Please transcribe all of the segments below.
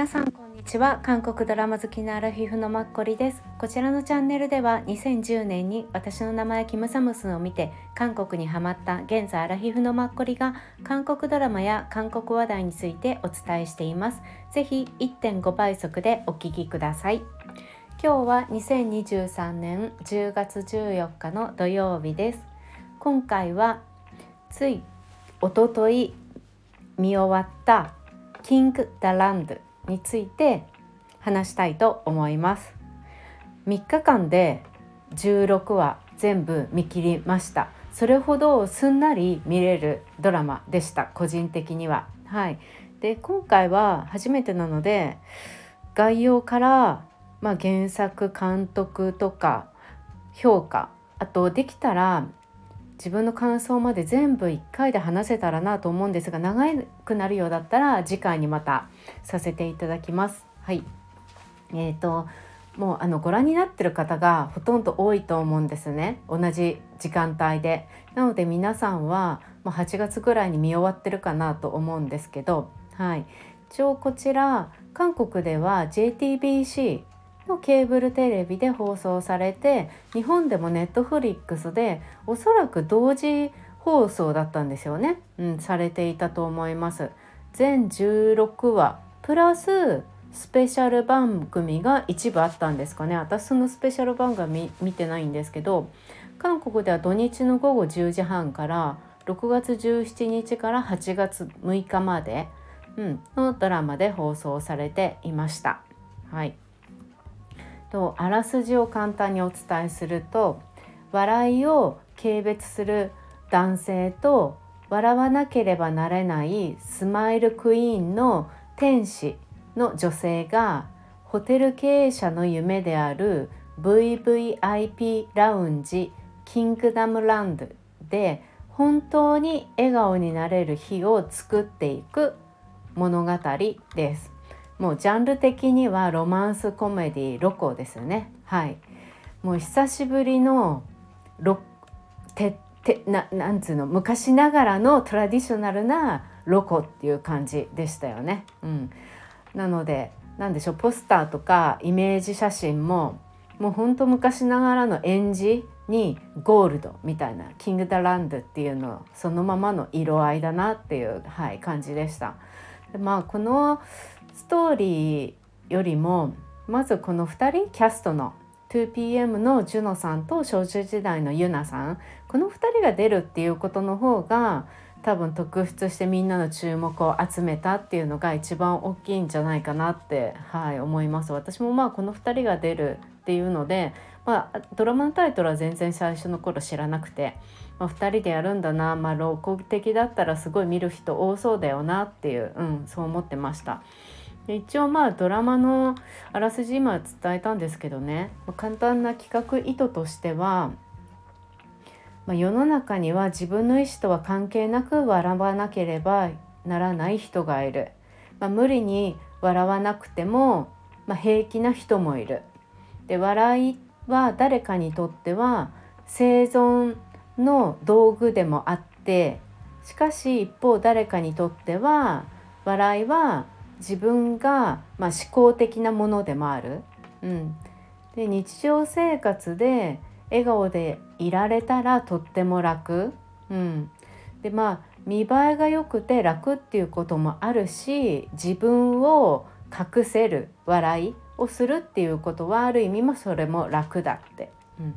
皆さんこんにちは。韓国ドラマ好きなアラフィフのマッコリです。こちらのチャンネルでは2010年に私の名前キムサムスンを見て韓国にハマった現在アラフィフのマッコリが韓国ドラマや韓国話題についてお伝えしています。ぜひ1.5倍速でお聞きください。今日は2023年10月14日の土曜日です。今回はついおととい見終わったキング・ダ・ランドについて話したいと思います。3日間で16話全部見切りました。それほどすんなり見れるドラマでした。個人的には。はい。で今回は初めてなので概要から、まあ、原作監督とか評価あとできたら自分の感想まで全部1回で話せたらなと思うんですが長くなるようだったら次回にまたさせていただきます。はいえーと、もうあのご覧になってる方がほとんど多いと思うんですね同じ時間帯で。なので皆さんはもう8月ぐらいに見終わってるかなと思うんですけど、はい、一応こちら韓国では JTBC のケーブルテレビで放送されて日本でもネットフリックスでおそらく同時放送だったんですよね、うん、されていたと思います。全16話。プラススペシャル番組が一部あったんですかね。私そのスペシャル番組見てないんですけど韓国では土日の午後10時半から6月17日から8月6日まで、うん、のドラマで放送されていました。はい。とあらすじを簡単にお伝えすると笑いを軽蔑する男性と笑わなければなれないスマイルクイーンの天使の女性がホテル経営者の夢である VVIP ラウンジキングダムランドで本当に笑顔になれる日を作っていく物語です。もうジャンル的にはロマンスコメディロコですよね。はい。もう久しぶりのロててななんつうの？昔ながらのトラディショナルなロコっていう感じでしたよね。うん、なので何でしょう？ポスターとかイメージ写真ももうほんと昔ながらの演じにゴールドみたいなキングダランドっていうのそのままの色合いだなっていう、はい、感じでした。でまあこのトーリーよりもまずこの2人キャストの 2PM のジュノさんと少女時代のユナさんこの2人が出るっていうことの方が多分特筆してみんなの注目を集めたっていうのが一番大きいんじゃないかなって、はい、思います私もまあこの2人が出るっていうので、まあ、ドラマのタイトルは全然最初の頃知らなくて、まあ、2人でやるんだな、まあ、ロコ的だったらすごい見る人多そうだよなっていう、うん、そう思ってました。で一応まあドラマのあらすじ今伝えたんですけどね。ま簡単な企画意図としては、まあ、世の中には自分の意思とは関係なく笑わなければならない人がいる、まあ、無理に笑わなくても、まあ、平気な人もいる。で笑いは誰かにとっては生存の道具でもあってしかし一方誰かにとっては笑いは自分が、まあ、思考的なものでもある。うん、で日常生活で笑顔でいられたらとっても楽。うん、でまあ見栄えが良くて楽っていうこともあるし自分を隠せる笑いをするっていうことはある意味もそれも楽だって。うん、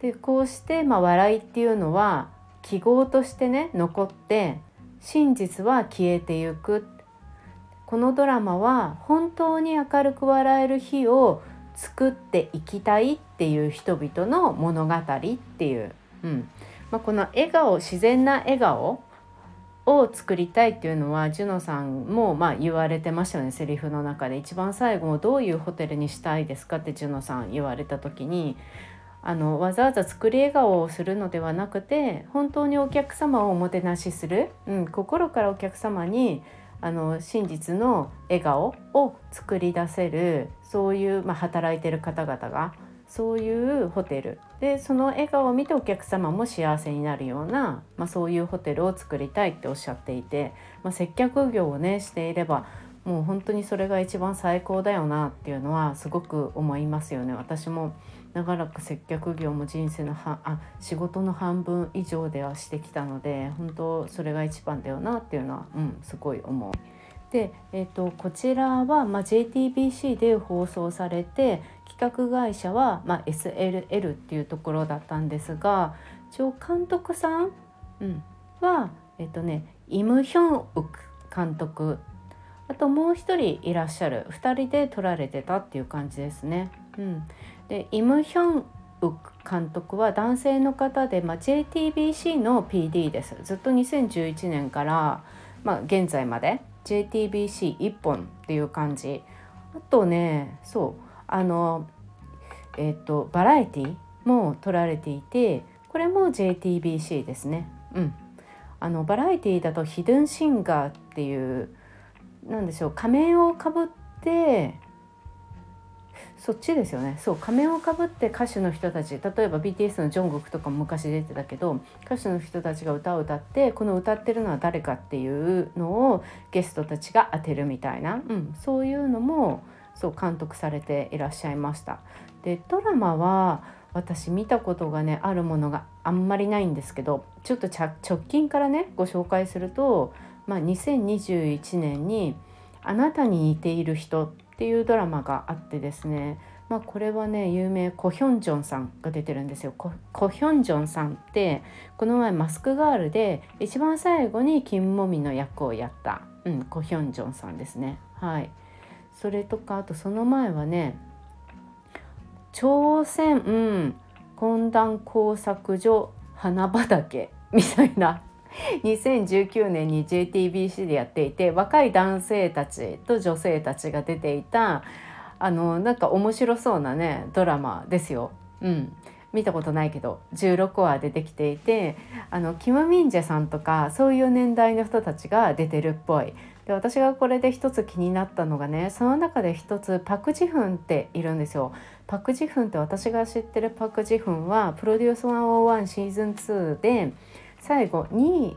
でこうして、まあ、笑いっていうのは記号としてね残って真実は消えてゆくっこのドラマは本当に明るく笑える日を作っていきたいっていう人々の物語っていう、うん。まあ、この笑顔自然な笑顔を作りたいっていうのはジュノさんもま言われてましたよね。セリフの中で一番最後もどういうホテルにしたいですかってジュノさん言われた時に。あのわざわざ作り笑顔をするのではなくて本当にお客様をおもてなしする、うん、心からお客様にあの真実の笑顔を作り出せるそういう、まあ、働いてる方々がそういうホテル。でその笑顔を見てお客様も幸せになるような、まあ、そういうホテルを作りたいっておっしゃっていて、まあ、接客業をねしていればもう本当にそれが一番最高だよなっていうのはすごく思いますよね。私も長らく接客業も人生のはあ仕事の半分以上ではしてきたので本当それが一番だよなっていうのは、うん、すごい思う。で、えーと、こちらは、まあ、JTBC で放送されて企画会社は、まあ、SLL っていうところだったんですが一応監督さん、うん、はえっ、ー、とねイム・ヒョンウク監督あともう一人いらっしゃる2人で撮られてたっていう感じですね。うん、でイム・ヒョンウク監督は男性の方で、まあ、JTBC の PD です。ずっと2011年から、まあ、現在まで JTBC1 本っていう感じ。あとねそうあのえっ、とバラエティも撮られていてこれも JTBC ですね。うん。あのバラエティだとヒドゥンシンガーっていうなんでしょう仮面をかぶってそっちですよねそう仮面をかぶって歌手の人たち例えば BTS のジョングクとかも昔出てたけど歌手の人たちが歌を歌ってこの歌ってるのは誰かっていうのをゲストたちが当てるみたいな、うん、そういうのもそう監督されていらっしゃいました。でドラマは私見たことがねあるものがあんまりないんですけどちょっと直近からねご紹介すると、まあ、2021年に「あなたに似ている人」っていうドラマがあってですねまあ、これはね有名コヒョンジョンさんが出てるんですよ。コヒョンジョンさんってこの前マスクガールで一番最後に金もみの役をやった、うん、コヒョンジョンさんですね。はい。それとかあとその前はね朝鮮、うん、懇談工作所花畑みたいな2019年に JTBC でやっていて若い男性たちと女性たちが出ていたあのなんか面白そうなねドラマですよ。うん、見たことないけど16話出てきていてあのキム・ミンジェさんとかそういう年代の人たちが出てるっぽい。で私がこれで一つ気になったのがねその中で一つパク・ジフンっているんですよ。パク・ジフンって私が知ってるパク・ジフンはプロデュース101シーズン2で最後2位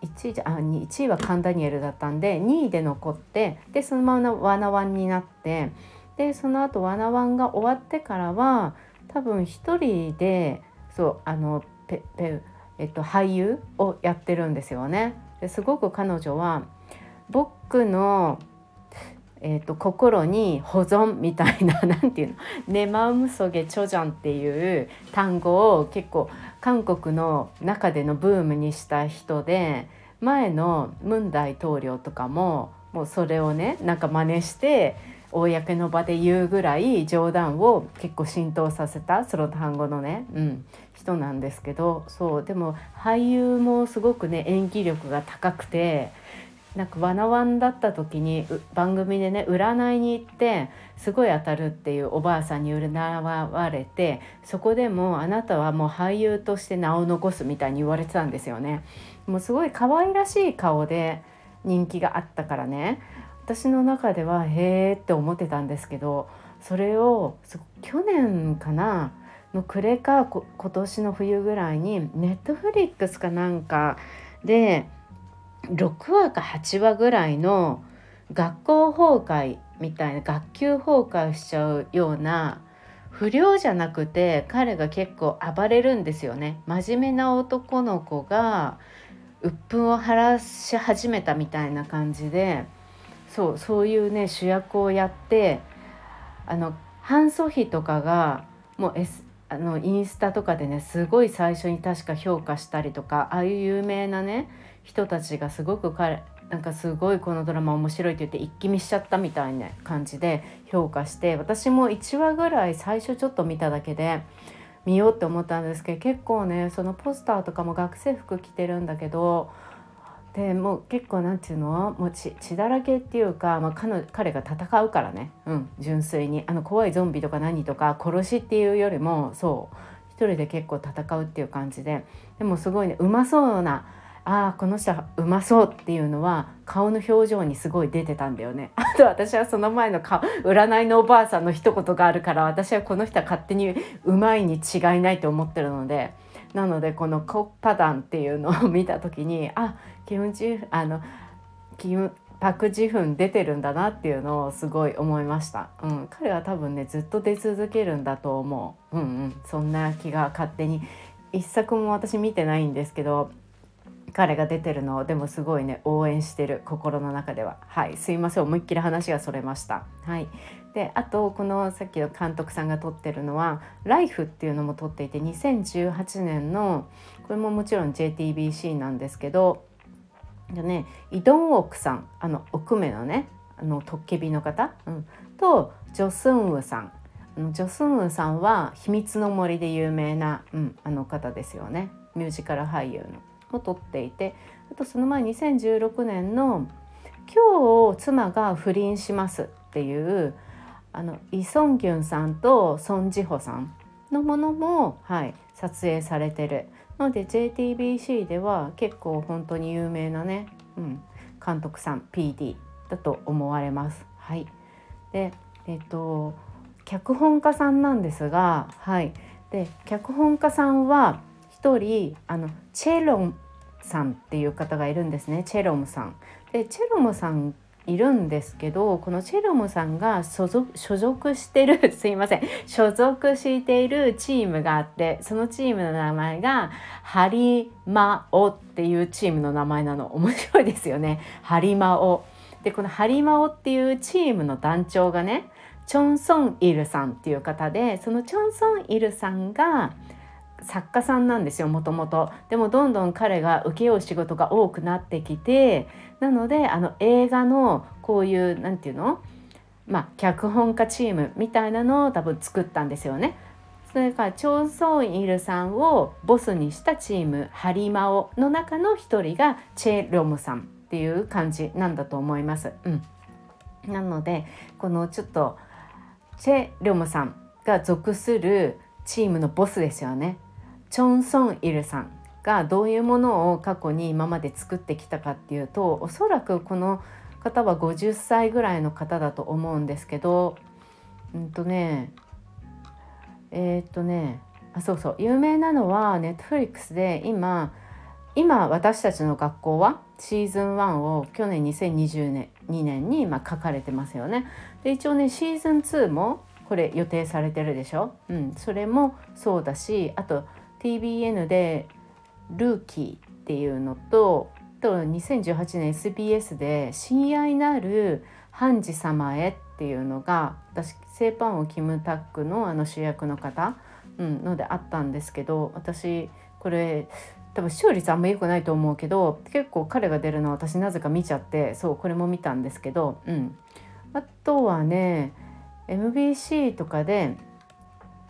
1位じゃあ1位はカンダニエルだったんで2位で残ってでそのままワナワンになってでその後ワナワンが終わってからは多分一人でそうあのペペ、えっと、俳優をやってるんですよね。ですごく彼女は僕のえーと、心に保存みたいな 何て言うの「ネマウムソゲチョジャン」っていう単語を結構韓国の中でのブームにした人で前のムン大統領とかももうそれをねなんか真似して公の場で言うぐらい冗談を結構浸透させたその単語のね、うん、人なんですけどそうでも俳優もすごくね演技力が高くてなんかワナワンだった時に番組でね占いに行ってすごい当たるっていうおばあさんに占われてそこでもあなたはもう俳優として名を残すみたいに言われてたんですよね。もうすごい可愛らしい顔で人気があったからね私の中ではへーって思ってたんですけどそれを去年かなの暮れか今年の冬ぐらいにネットフリックスかなんかで6話か8話ぐらいの学校崩壊みたいな学級崩壊しちゃうような不良じゃなくて彼が結構暴れるんですよね。真面目な男の子が鬱憤を晴らし始めたみたいな感じでそうそういうね主役をやってあのハン・ソヒとかがもう、S、あのインスタとかでねすごい最初に確か評価したりとかああいう有名なね人たちがすごく彼なんかすごいこのドラマ面白いって言って一気見しちゃったみたいな感じで評価して私も1話ぐらい最初ちょっと見ただけで見ようって思ったんですけど結構ねそのポスターとかも学生服着てるんだけどでもう結構なんていうの？もう血だらけっていうか、まあ、彼彼が戦うからね、うん、純粋に。あの怖いゾンビとか何とか殺しっていうよりもそう一人で結構戦うっていう感じで。でもすごいねうまそうなああこの人はうまそうっていうのは顔の表情にすごい出てたんだよね。あと私はその前の顔占いのおばあさんの一言があるから私はこの人は勝手にうまいに違いないと思ってるのでなのでこのコッパダンっていうのを見た時にあキムチあのキムパク・ジフン出てるんだなっていうのをすごい思いました、うん、彼は多分ねずっと出続けるんだと思う。うんうんそんな気が勝手に。一作も私見てないんですけど彼が出てるのをでもすごいね応援してる心の中では。はいすいません思いっきり話がそれました。はい。であとこのさっきの監督さんが撮ってるのは「ライフっていうのも撮っていて2018年のこれももちろん JTBC なんですけどでねイドンオクさんあの奥目のねあのトッケビの方、うん、とジョスンウさん。あのジョスンウさんは「秘密の森」で有名な、うん、あの方ですよね。ミュージカル俳優の。を撮っていてあとその前2016年の「今日妻が不倫します」っていうあのイ・ソンギュンさんとソン・ジホさんのものも、はい、撮影されてる。ので JTBC では結構本当に有名なね、うん、監督さん PD だと思われます。はい、でえっと脚本家さんなんですが、はい、で脚本家さんは人あのチェロンさんっていう方がいるんですねチェロムさん。でチェロムさんいるんですけどこのチェロムさんが所属所属してる すいません所属しているチームがあってそのチームの名前がハリマオっていうチームの名前なの面白いですよねハリマオ。でこのハリマオっていうチームの団長がねチョンソンイルさんっていう方でそのチョンソンイルさんが作家さんなんですよもともとでもどんどん彼が請け負う仕事が多くなってきてなのであの映画のこういう何て言うの？まあ脚本家チームみたいなのを多分作ったんですよね。それからチョン・ソンイルさんをボスにしたチームハリマオの中の一人がチェ・ロムさんっていう感じなんだと思います。うん、なのでこのちょっとチェ・リョムさんが属するチームのボスですよねチョン・ソン・イルさんがどういうものを過去に今まで作ってきたかっていうとおそらくこの方は50歳ぐらいの方だと思うんですけどうんとねえー、っとねあそうそう有名なのはネットフリックスで今今私たちの学校はシーズン1を去年2022年にま書かれてますよね。で一応ねシーズン2もこれ予定されてるでしょ、うん、それもそうだしあと TBN で「ルーキー」っていうのとと2018年 SBS で「親愛なる判事様へ」っていうのが私セーパンをキムタックのあの主役の方、うん、のであったんですけど私これ多分視聴率あんま良くないと思うけど結構彼が出るの私なぜか見ちゃってそうこれも見たんですけど、うん、あとはね MBC とかで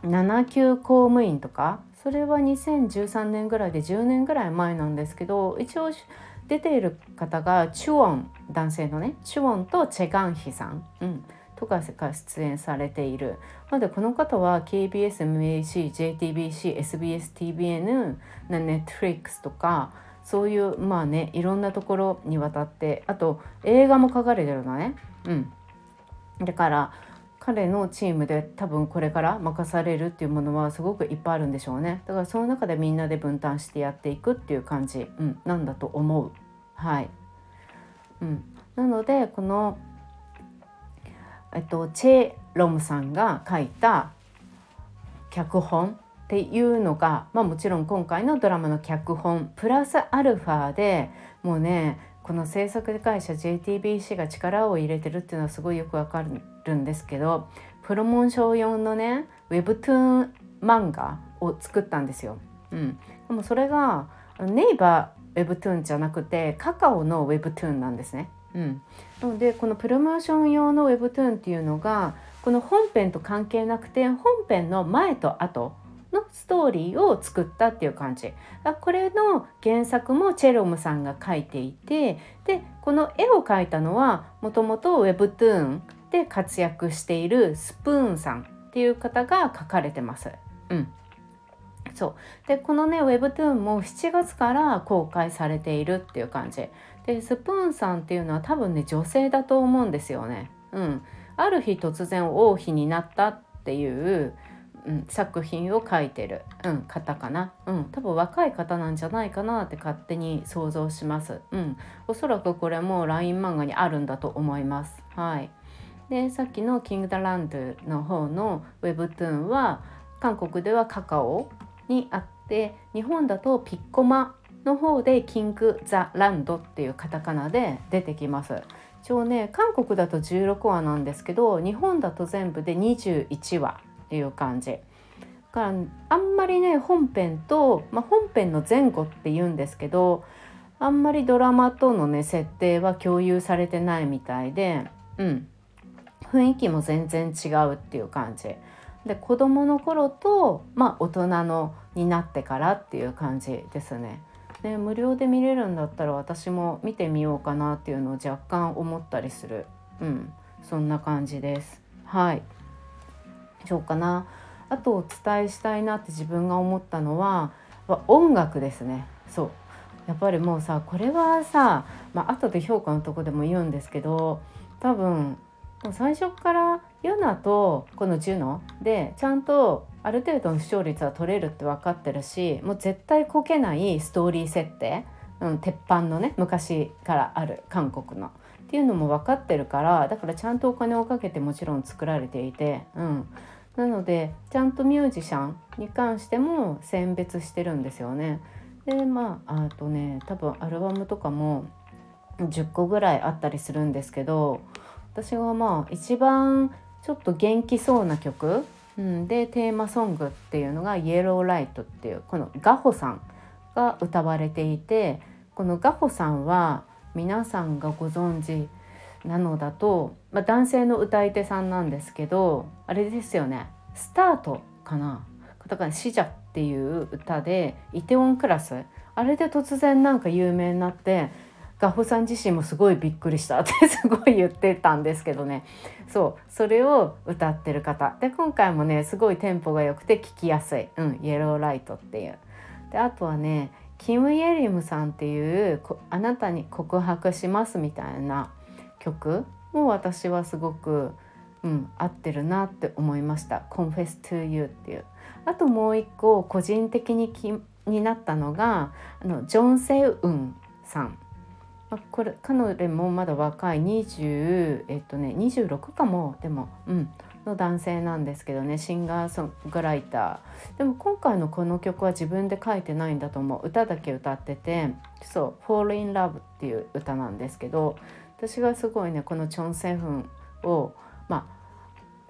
7級公務員とかそれは2013年ぐらいで10年ぐらい前なんですけど一応出ている方がチュオン男性のねチュオンとチェガンヒさん、うん、とかが出演されているなのでこの方は KBS、MAC、JTBC、SBS、TBN、Netflix とかそういうまあねいろんなところにわたってあと映画も書かれてるのね。うん、だから彼のチームで多分これから任されるっていうものはすごくいっぱいあるんでしょうね。だからその中でみんなで分担してやっていくっていう感じ、うん、なんだと思う。はい、うん、なのでこの、えっと、チェ・ロムさんが書いた脚本っていうのが、まあ、もちろん今回のドラマの脚本プラスアルファでもうねこの制作会社 JTBC が力を入れてるっていうのはすごいよくわかるんですけどプロモーション用のねウェブトゥーン漫画を作ったんですよ。うん、でもそれがネイバーウェブトゥーンじゃなくてカカオのウェブトゥーンなんですね。うん、なのでこのプロモーション用のウェブトゥーンっていうのがこの本編と関係なくて本編の前と後のストーリーを作ったっていう感じこれの原作もチェロムさんが描いていてでこの絵を描いたのはもともと Webtoon で活躍しているスプーンさんっていう方が描かれてます。うん。そう。でこのね Webtoon も7月から公開されているっていう感じ。でスプーンさんっていうのは多分ね女性だと思うんですよね。うん、ある日突然王妃になったっていうううん、作品を書いてる、うん、方かな、うん、多分若い方なんじゃないかなって勝手に想像します、うん、おそらくこれも LINE 漫画にあるんだと思います。はい。でさっきの「キングダランド」の方の Webtoon は韓国ではカカオにあって日本だとピッコマの方でキング・ザ・ランドっていうカタカナで出てきます。一応ね韓国だと16話なんですけど日本だと全部で21話っていう感じ。からあんまりね本編と、まあ、本編の前後って言うんですけどあんまりドラマとのね設定は共有されてないみたいで、うん、雰囲気も全然違うっていう感じ。で子供の頃と、まあ、大人のになってからっていう感じですね。で無料で見れるんだったら私も見てみようかなっていうのを若干思ったりする。うんそんな感じです。はい。そうかな。あとお伝えしたいなって自分が思ったのは音楽ですね。そう。やっぱりもうさこれはさ、まあ後で評価のとこでも言うんですけど多分最初からヨナとこのジュノでちゃんとある程度の視聴率は取れるって分かってるしもう絶対こけないストーリー設定、うん、鉄板のね昔からある韓国の。っていうのも分かってるからだからちゃんとお金をかけてもちろん作られていて、うん、なのでちゃんとミュージシャンに関しても選別してるんですよね。でまああとね多分アルバムとかも10個ぐらいあったりするんですけど私はまあ一番ちょっと元気そうな曲、うん、でテーマソングっていうのが「イエローライト」っていうこのガホさんが歌われていてこのガホさんは皆さんがご存知なのだと、まあ、男性の歌い手さんなんですけどあれですよね「スタート」かな？だから「死者」っていう歌で「イテウォンクラス」あれで突然なんか有名になってガホさん自身もすごいびっくりしたってすごい言ってたんですけどね。そうそれを歌ってる方。で今回もねすごいテンポが良くて聴きやすい「うん、イエローライト」っていう。であとはねキム・イェリムさんっていう「あなたに告白します」みたいな曲も私はすごく、うん、合ってるなって思いました「Confess to You」っていう。あともう一個個人的に気になったのがあのジョン・セウンさん。あこれ彼女もまだ若い20えっとね26かもでもうんの男性なんですけどねシンガーソングライターでも今回のこの曲は自分で書いてないんだと思う歌だけ歌っててそう「Fall in Love」っていう歌なんですけど私がすごいねこのチョン・セフンをまあ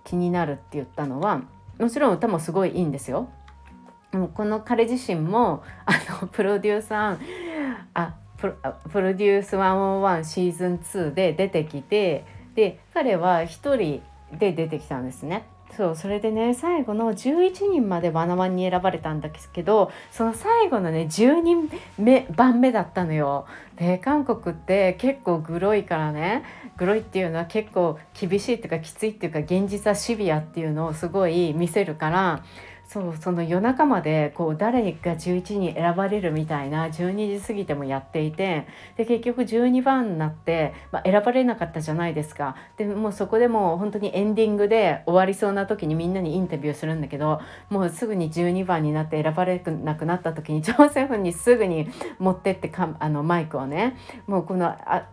気になるって言ったのはもちろん歌もすごいいいんですよ。もこの彼自身もあのプロデューサーあプロプロデュース101シーズン2で出てきてで彼は1人で出てきたんですね。そうそれでね最後の11人までワナワンに選ばれたんですけどその最後のね10人目番目だったのよ。で韓国って結構グロいからねグロいっていうのは結構厳しいっていうかきついっていうか現実はシビアっていうのをすごい見せるからそうその夜中までこう誰が11に選ばれるみたいな12時過ぎてもやっていてで結局12番になって、まあ、選ばれなかったじゃないですか。でもうそこでもう本当にエンディングで終わりそうな時にみんなにインタビューするんだけどもうすぐに12番になって選ばれなくなった時に朝鮮軍にすぐに持ってってかあのマイクをねもうこのあ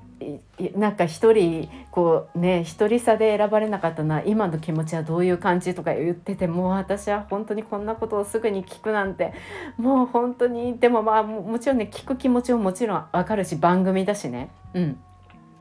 なんか一人こうね一人差で選ばれなかったのは今の気持ちはどういう感じとか言っててもう私は本当にこんなことをすぐに聞くなんてもう本当にでもまあもちろんね聞く気持ちももちろんわかるし番組だしねうん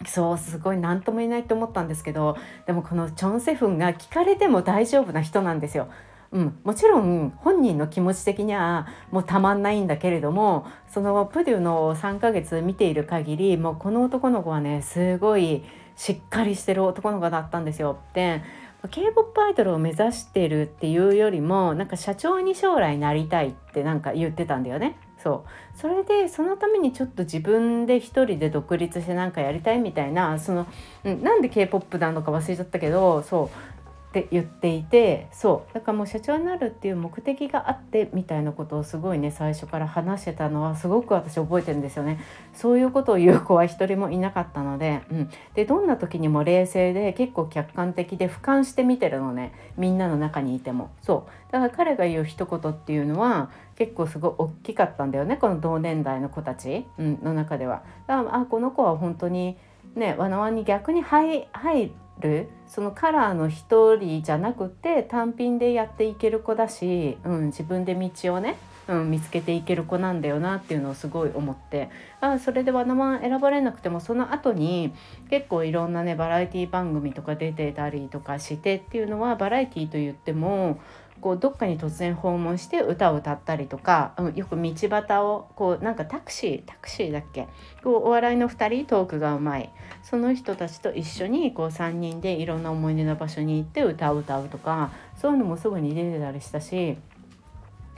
そうすごい何とも言えないと思ったんですけどでもこのチョン・セフンが聞かれても大丈夫な人なんですよ。うん、もちろん本人の気持ち的にはもうたまんないんだけれどもそのプデュの3ヶ月見ている限りもうこの男の子はねすごいしっかりしてる男の子だったんですよ。で K-POP アイドルを目指してるっていうよりもなんか社長に将来なりたいってなんか言ってたんだよね。そうそれでそのためにちょっと自分で一人で独立して何かやりたいみたいなその、うん、なんで K-POP なのか忘れちゃったけどそうって言っていてそうだからもう社長になるっていう目的があってみたいなことをすごいね最初から話してたのはすごく私覚えてるんですよね。そういうことを言う子は一人もいなかったので,、うん、でどんな時にも冷静で結構客観的で俯瞰して見てるのねみんなの中にいても。そう。だから彼が言う一言っていうのは結構すごい大きかったんだよねこの同年代の子たち、うん、の中では。だからあこの子は本当にねわなわに逆に入入る。そのカラーの一人じゃなくて単品でやっていける子だし、うん、自分で道をね、うん、見つけていける子なんだよなっていうのをすごい思って。あそれでワナマン選ばれなくてもその後に結構いろんなねバラエティ番組とか出てたりとかしてっていうのはバラエティと言ってもこうどっかに突然訪問して歌を歌ったりとか、うん、よく道端をこうなんかタクシータクシーだっけ？こうお笑いの2人トークがうまい。その人たちと一緒にこう3人でいろんな思い出の場所に行って歌を歌うとかそういうのもすぐに出てたりしたし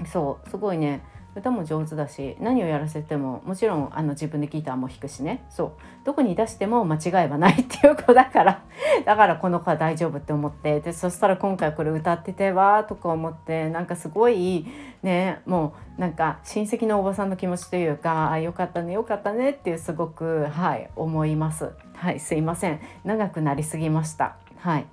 そうすごいね歌も上手だし何をやらせてももちろんあの自分でギターも弾くしね。そう。どこに出しても間違いはないっていう子だから。だからこの子は大丈夫って思って。でそしたら今回これ歌っててわーとか思ってなんかすごいねもうなんか親戚のおばさんの気持ちというかあよかったねよかったねっていうすごくはい思います。はいすいません。長くなりすぎました。はい。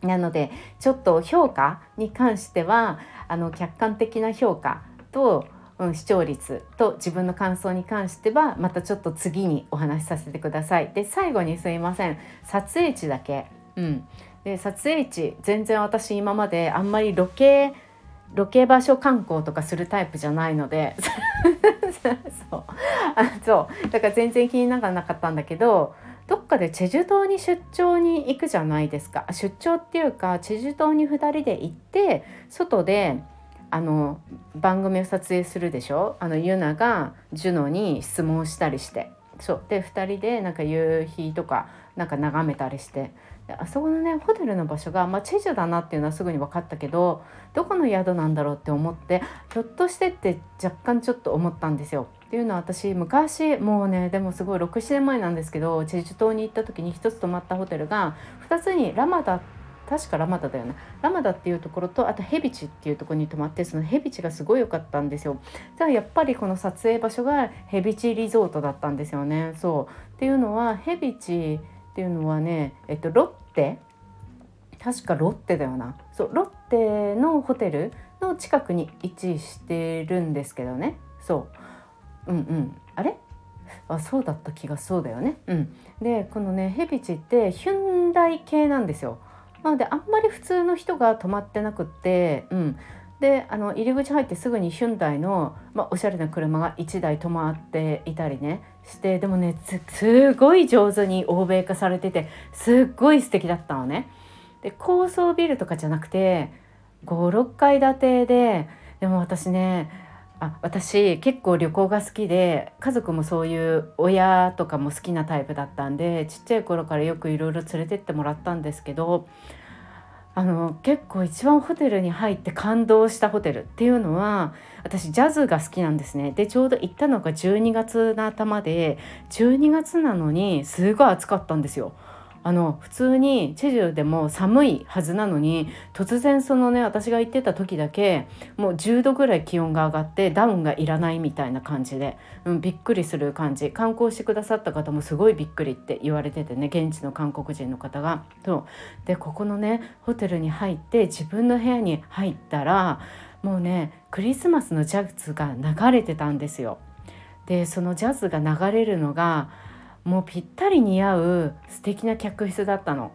なのでちょっと評価に関してはあの客観的な評価とうん、視聴率と自分の感想に関してはまたちょっと次にお話しさせてください。で最後にすいません。撮影地だけ、うん、で撮影地全然私今まであんまりロケロケ場所観光とかするタイプじゃないので。そう。あそう。だから全然気にならなかったんだけどどっかでチェジュ島に出張に行くじゃないですか。出張っていうかチェジュ島に2人で行って外であの番組を撮影するでしょ？あのユナがジュノに質問したりして。そう。で2人でなんか夕日とかなんか眺めたりして。あそこのねホテルの場所が、まあ、チェジュだなっていうのはすぐに分かったけどどこの宿なんだろうって思ってひょっとしてって若干ちょっと思ったんですよ。っていうのは私昔もうねでもすごい67年前なんですけどチェジュ島に行った時に1つ泊まったホテルが2つにラマダ確かラマダだよね。ラマダっていうところとあとヘビチっていうところに泊まってそのヘビチがすごい良かったんですよ。だからやっぱりこの撮影場所がヘビチリゾートだったんですよね。そう。っていうのはヘビチっていうのはねえっとロッテ？確かロッテだよな。そう。ロッテのホテルの近くに位置してるんですけどね。そう。うんうん。あれ？あそうだった気がそうだよね。うん。でこのねヘビチってヒュンダイ系なんですよ。なのであんまり普通の人が泊まってなくって、うん、であの入り口入ってすぐにヒュンダイの、まあ、おしゃれな車が1台止まっていたりねしてでもねすごい上手に欧米化されててすっごい素敵だったのね。で高層ビルとかじゃなくて56階建てででも私ねあ私結構旅行が好きで家族もそういう親とかも好きなタイプだったんでちっちゃい頃からよくいろいろ連れてってもらったんですけどあの結構一番ホテルに入って感動したホテルっていうのは私ジャズが好きなんですねでちょうど行ったのが12月の頭で12月なのにすごい暑かったんですよ。あの普通にチェジュでも寒いはずなのに突然そのね私が行ってた時だけもう10度ぐらい気温が上がってダウンがいらないみたいな感じで、うん、びっくりする感じ観光してくださった方もすごいびっくりって言われててね現地の韓国人の方が。とでここのねホテルに入って自分の部屋に入ったらもうねクリスマスのジャズが流れてたんですよ。でそのジャズが流れるのがもうぴったり似合う素敵な客室だったの。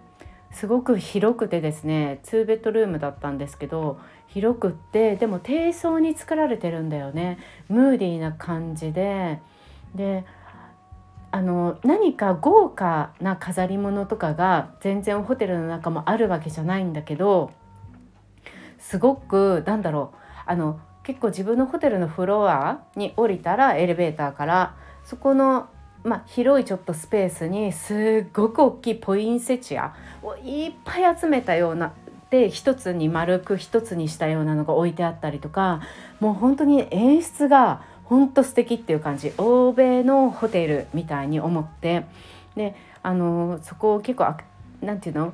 すごく広くてですね2ベッドルームだったんですけど広くってでも低層に作られてるんだよねムーディーな感じでであの何か豪華な飾り物とかが全然ホテルの中もあるわけじゃないんだけどすごくなんだろうあの結構自分のホテルのフロアに降りたらエレベーターからそこのまあ、広いちょっとスペースにすっごく大きいポインセチアをいっぱい集めたようなで一つに丸く一つにしたようなのが置いてあったりとかもう本当に演出が本当素敵っていう感じ欧米のホテルみたいに思ってであのそこを結構何て言うの？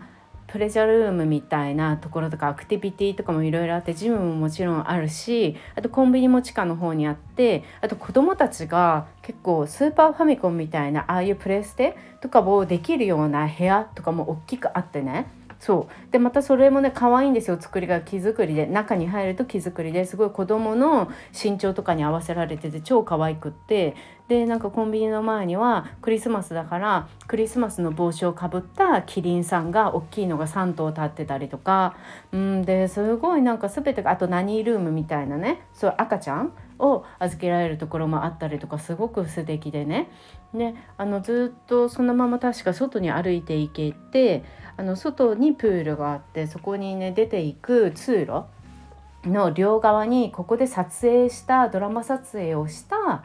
プレジャールームみたいなところとかアクティビティとかもいろいろあってジムももちろんあるしあとコンビニも地下の方にあってあと子どもたちが結構スーパーファミコンみたいなああいうプレステとかをできるような部屋とかも大きくあってね。そう。でまたそれもね可愛いんですよ作りが木作りで。中に入ると木作りで。すごい子供の身長とかに合わせられてて超可愛くって。でなんかコンビニの前にはクリスマスだからクリスマスの帽子をかぶったキリンさんが大きいのが3頭立ってたりとか。うんですごいなんか全てがあと何ルームみたいなね。そう赤ちゃんを預けられるところもあったりとかすごく素敵でね。ねあのずっとそのまま確か外に歩いていけてあの外にプールがあってそこにね出ていく通路の両側にここで撮影したドラマ撮影をした、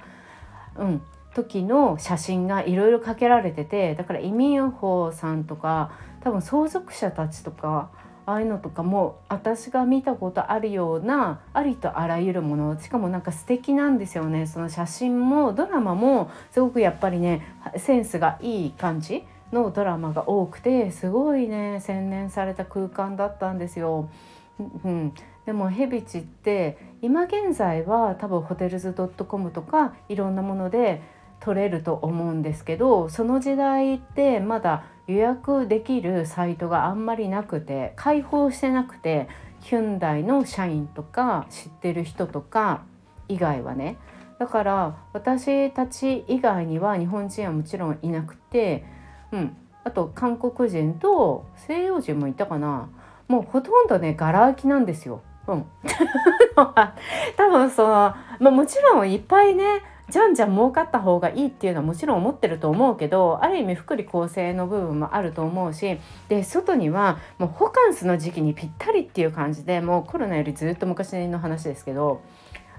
うん、時の写真がいろいろかけられててだからイ・ミンホさんとか多分相続者たちとかああいうのとかも私が見たことあるようなありとあらゆるものしかもなんか素敵なんですよねその写真もドラマもすごくやっぱりねセンスがいい感じのドラマが多くてすごいね洗練された空間だったんですよ。うん、でもヘビチって今現在は多分ホテルズ .com とかいろんなもので取れると思うんですけどその時代ってまだ予約できるサイトがあんまりなくて開放してなくてヒュンダイの社員とか知ってる人とか以外はね。だから私たち以外には日本人はもちろんいなくてうん、あと韓国人と西洋人もいたかな。もうほとんどねガラ空きなんですよ。うん、多分その、まあ、もちろんいっぱいねじゃんじゃん儲かった方がいいっていうのはもちろん思ってると思うけどある意味福利厚生の部分もあると思うしで外にはもうホカンスの時期にぴったりっていう感じでもうコロナよりずっと昔の話ですけど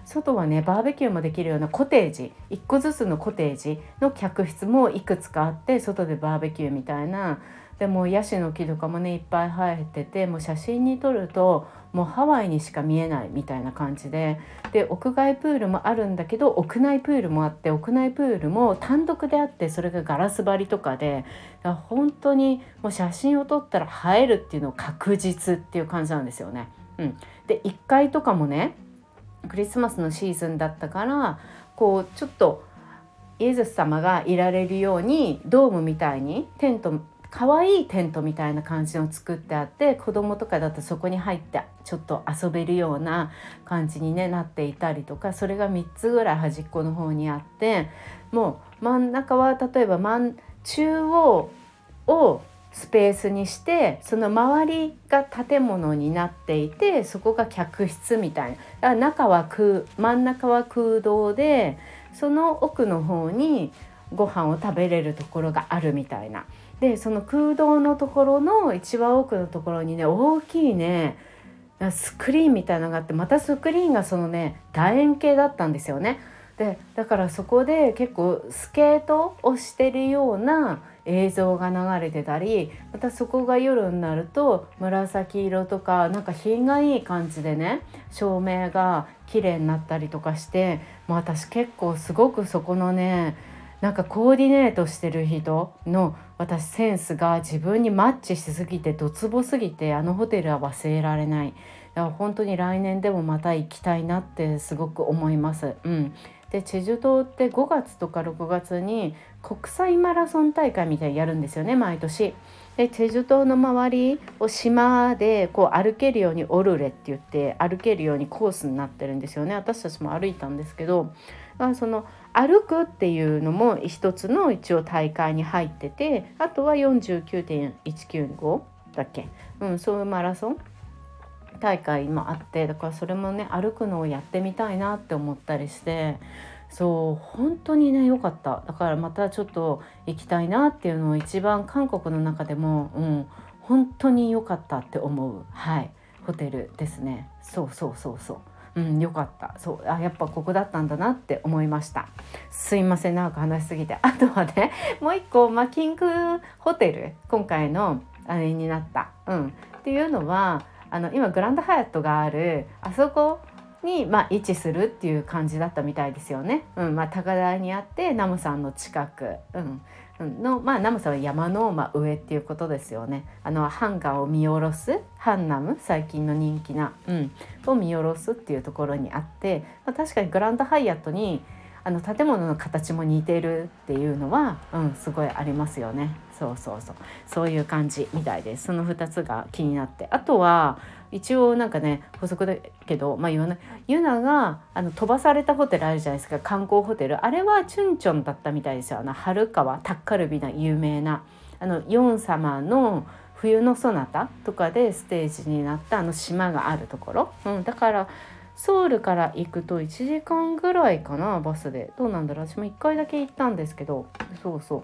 外はねバーベキューもできるようなコテージ1個ずつのコテージの客室もいくつかあって外でバーベキューみたいな。でもヤシの木とかもねいっぱい生えててもう写真に撮るともうハワイにしか見えないみたいな感じでで屋外プールもあるんだけど屋内プールもあって屋内プールも単独であってそれがガラス張りとかで本当にもう写真を撮ったら映えるっていうのを確実っていう感じなんですよね。うん、で1階とかもねクリスマスのシーズンだったからこうちょっとイエズス様がいられるようにドームみたいにテント可愛いテントみたいな感じの作ってあって子供とかだとそこに入ってちょっと遊べるような感じに、ね、なっていたりとかそれが3つぐらい端っこの方にあってもう真ん中は例えば真中央をスペースにしてその周りが建物になっていてそこが客室みたいな中は空真ん中は空洞でその奥の方にご飯を食べれるところがあるみたいな。でその空洞のところの一番奥のところにね大きいねスクリーンみたいなのがあってまたスクリーンがそのね楕円形だったんですよね。でだからそこで結構スケートをしてるような映像が流れてたりまたそこが夜になると紫色とかなんか品がいい感じでね照明が綺麗になったりとかしてもう私結構すごくそこのねなんかコーディネートしてる人の私センスが自分にマッチしすぎてドツボすぎてあのホテルは忘れられないだから本当に来年でもまた行きたいなってすごく思います。うん、でチェジュ島って5月とか6月に国際マラソン大会みたいにやるんですよね毎年。でチェジュ島の周りを島でこう歩けるようにオルレって言って歩けるようにコースになってるんですよね私たちも歩いたんですけどその歩くっていうのも一つの一応大会に入っててあとは49.195だっけ、うん、そういうマラソン大会もあってだからそれもね歩くのをやってみたいなって思ったりしてそう本当にね良かった。だからまたちょっと行きたいなっていうのを一番韓国の中でも、うん、本当に良かったって思うはいホテルですね。そうそうそうそう。うん、よかった。そうあやっぱここだったんだなって思いました。すいません長く話しすぎて。あとはね もう一個、まあ、キングホテル今回のあれになった、うん、っていうのはあの今グランドハヤットがあるあそこに、まあ、位置するっていう感じだったみたいですよね。うん。まあ、高台にあってナムさんの近く、うん。の、まあ、ナムさんは山の、まあ、上っていうことですよね。あのハンガーを見下ろすハンナム最近の人気な、うん、を見下ろすっていうところにあって、まあ、確かにグランドハイアットにあの建物の形も似てるっていうのは、うん、すごいありますよね。そうそうそう。そういう感じみたいです。その2つが気になって。あとは一応なんかね補足だけどまあ言わない。ユナがあの飛ばされたホテルあるじゃないですか。観光ホテル。あれはチュンチョンだったみたいですよ。あの春川タッカルビな有名な。あのヨン様の冬のそなたとかでステージになったあの島があるところ、うん、だからソウルから行くと1時間ぐらいかなバスで。どうなんだろう。私も1回だけ行ったんですけど。そうそ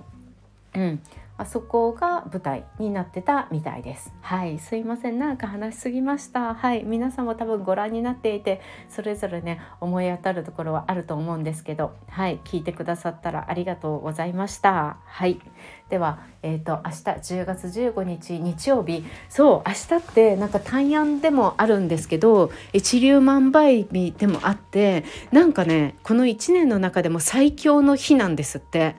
う。うん。あそこが舞台になってたみたいです。はい。すいません。なんか話しすぎました。はい。皆さんも多分ご覧になっていてそれぞれね思い当たるところはあると思うんですけどはい。聞いてくださったらありがとうございました。はい。ではえっ、ー、と明日10月15日日曜日。そう明日ってなんか大安でもあるんですけど一粒万倍日でもあってなんかねこの1年の中でも最強の日なんですって。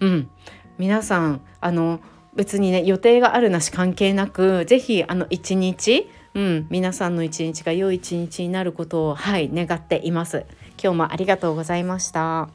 うん。皆さんあの別にね予定があるなし関係なく是非あの一日うん、皆さんの一日が良い一日になることをはい願っています。今日もありがとうございました。